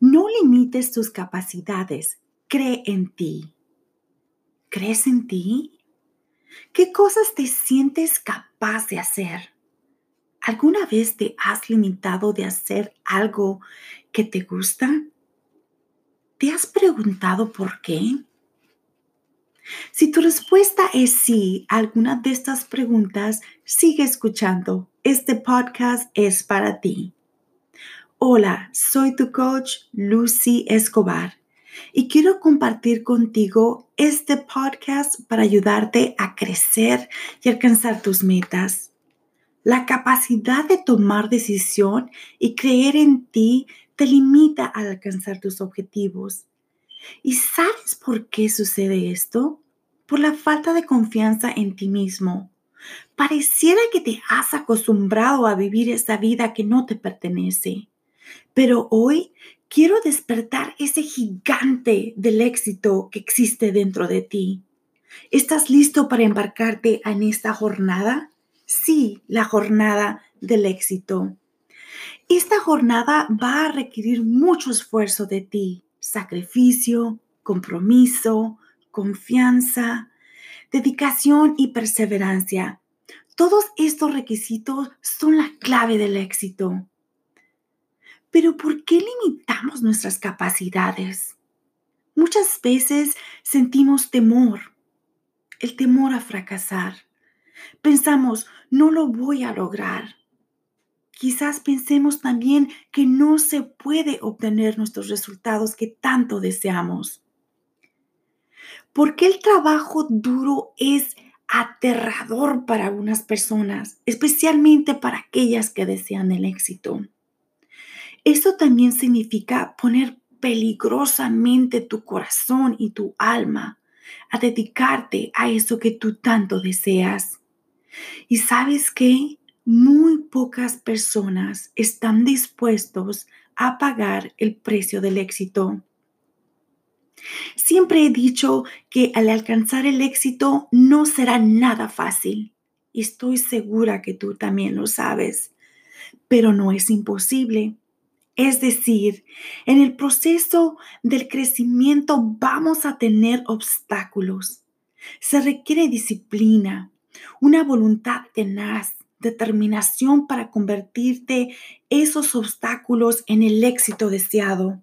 No limites tus capacidades, cree en ti. ¿Crees en ti? ¿Qué cosas te sientes capaz de hacer? ¿Alguna vez te has limitado de hacer algo que te gusta? ¿Te has preguntado por qué? Si tu respuesta es sí a alguna de estas preguntas, sigue escuchando. Este podcast es para ti. Hola, soy tu coach Lucy Escobar y quiero compartir contigo este podcast para ayudarte a crecer y alcanzar tus metas. La capacidad de tomar decisión y creer en ti te limita a alcanzar tus objetivos. ¿Y sabes por qué sucede esto? Por la falta de confianza en ti mismo. Pareciera que te has acostumbrado a vivir esa vida que no te pertenece. Pero hoy quiero despertar ese gigante del éxito que existe dentro de ti. ¿Estás listo para embarcarte en esta jornada? Sí, la jornada del éxito. Esta jornada va a requerir mucho esfuerzo de ti, sacrificio, compromiso, confianza, dedicación y perseverancia. Todos estos requisitos son la clave del éxito. Pero ¿por qué limitamos nuestras capacidades? Muchas veces sentimos temor, el temor a fracasar. Pensamos, no lo voy a lograr. Quizás pensemos también que no se puede obtener nuestros resultados que tanto deseamos. ¿Por qué el trabajo duro es aterrador para algunas personas, especialmente para aquellas que desean el éxito? Esto también significa poner peligrosamente tu corazón y tu alma a dedicarte a eso que tú tanto deseas. Y sabes que muy pocas personas están dispuestos a pagar el precio del éxito. Siempre he dicho que al alcanzar el éxito no será nada fácil. Estoy segura que tú también lo sabes. Pero no es imposible. Es decir, en el proceso del crecimiento vamos a tener obstáculos. Se requiere disciplina, una voluntad tenaz, determinación para convertirte esos obstáculos en el éxito deseado.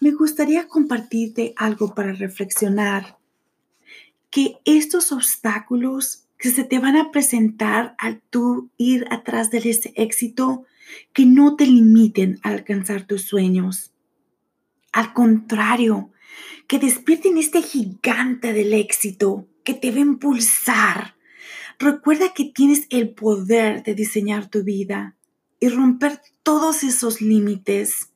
Me gustaría compartirte algo para reflexionar, que estos obstáculos que se te van a presentar al tú ir atrás de ese éxito que no te limiten a alcanzar tus sueños. Al contrario, que despierten este gigante del éxito que te va a impulsar. Recuerda que tienes el poder de diseñar tu vida y romper todos esos límites.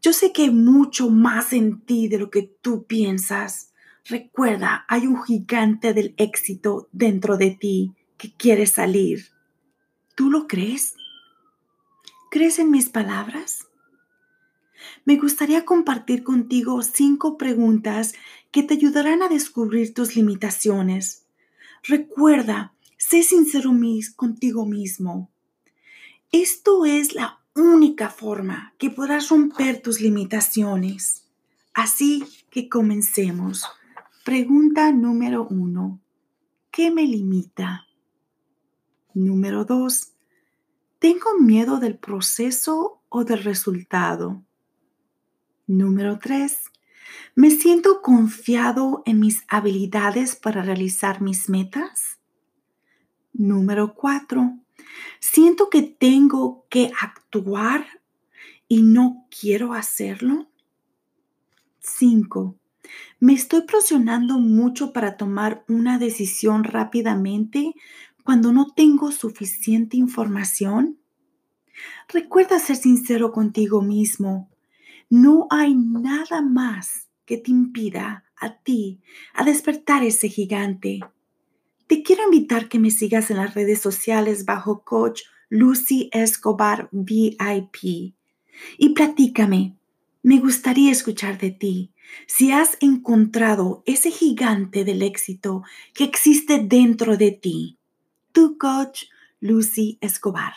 Yo sé que hay mucho más en ti de lo que tú piensas. Recuerda, hay un gigante del éxito dentro de ti que quiere salir. ¿Tú lo crees? ¿Crees en mis palabras? Me gustaría compartir contigo cinco preguntas que te ayudarán a descubrir tus limitaciones. Recuerda, sé sincero contigo mismo. Esto es la única forma que podrás romper tus limitaciones. Así que comencemos. Pregunta número uno. ¿Qué me limita? Número dos. ¿Tengo miedo del proceso o del resultado? Número 3. ¿Me siento confiado en mis habilidades para realizar mis metas? Número 4. ¿Siento que tengo que actuar y no quiero hacerlo? 5. ¿Me estoy presionando mucho para tomar una decisión rápidamente cuando no tengo suficiente información? Recuerda ser sincero contigo mismo. No hay nada más que te impida a ti a despertar ese gigante. Te quiero invitar que me sigas en las redes sociales bajo coach Lucy Escobar VIP y platícame. Me gustaría escuchar de ti si has encontrado ese gigante del éxito que existe dentro de ti tu coach Lucy Escobar.